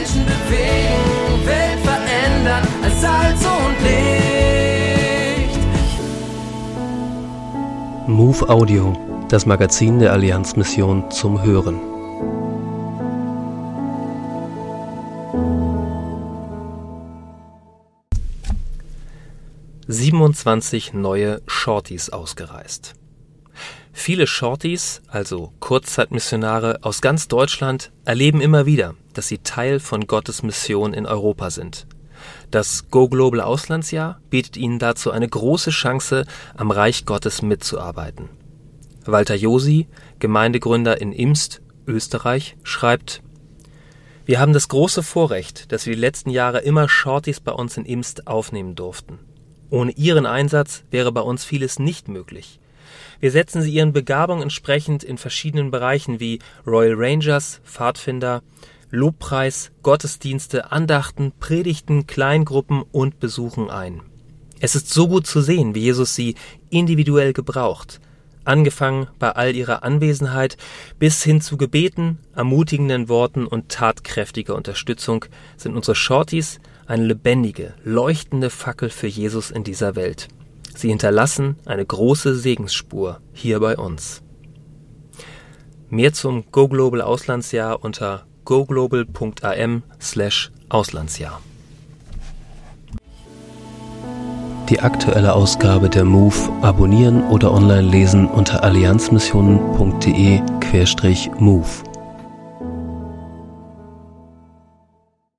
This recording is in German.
Menschen bewegen, Welt verändern als Salz und Licht. Move Audio, das Magazin der Allianzmission zum Hören. 27 neue Shorties ausgereist. Viele Shorties, also Kurzzeitmissionare aus ganz Deutschland, erleben immer wieder, dass sie Teil von Gottes Mission in Europa sind. Das Go Global Auslandsjahr bietet ihnen dazu eine große Chance, am Reich Gottes mitzuarbeiten. Walter Josi, Gemeindegründer in Imst, Österreich, schreibt Wir haben das große Vorrecht, dass wir die letzten Jahre immer Shorties bei uns in Imst aufnehmen durften. Ohne ihren Einsatz wäre bei uns vieles nicht möglich. Wir setzen sie ihren Begabungen entsprechend in verschiedenen Bereichen wie Royal Rangers, Pfadfinder, Lobpreis, Gottesdienste, Andachten, Predigten, Kleingruppen und Besuchen ein. Es ist so gut zu sehen, wie Jesus sie individuell gebraucht, angefangen bei all ihrer Anwesenheit bis hin zu Gebeten, ermutigenden Worten und tatkräftiger Unterstützung sind unsere Shorties eine lebendige, leuchtende Fackel für Jesus in dieser Welt. Sie hinterlassen eine große Segensspur hier bei uns. Mehr zum Go Global Auslandsjahr unter goglobal.am slash Auslandsjahr. Die aktuelle Ausgabe der MOVE abonnieren oder online lesen unter allianzmissionen.de-MOVE.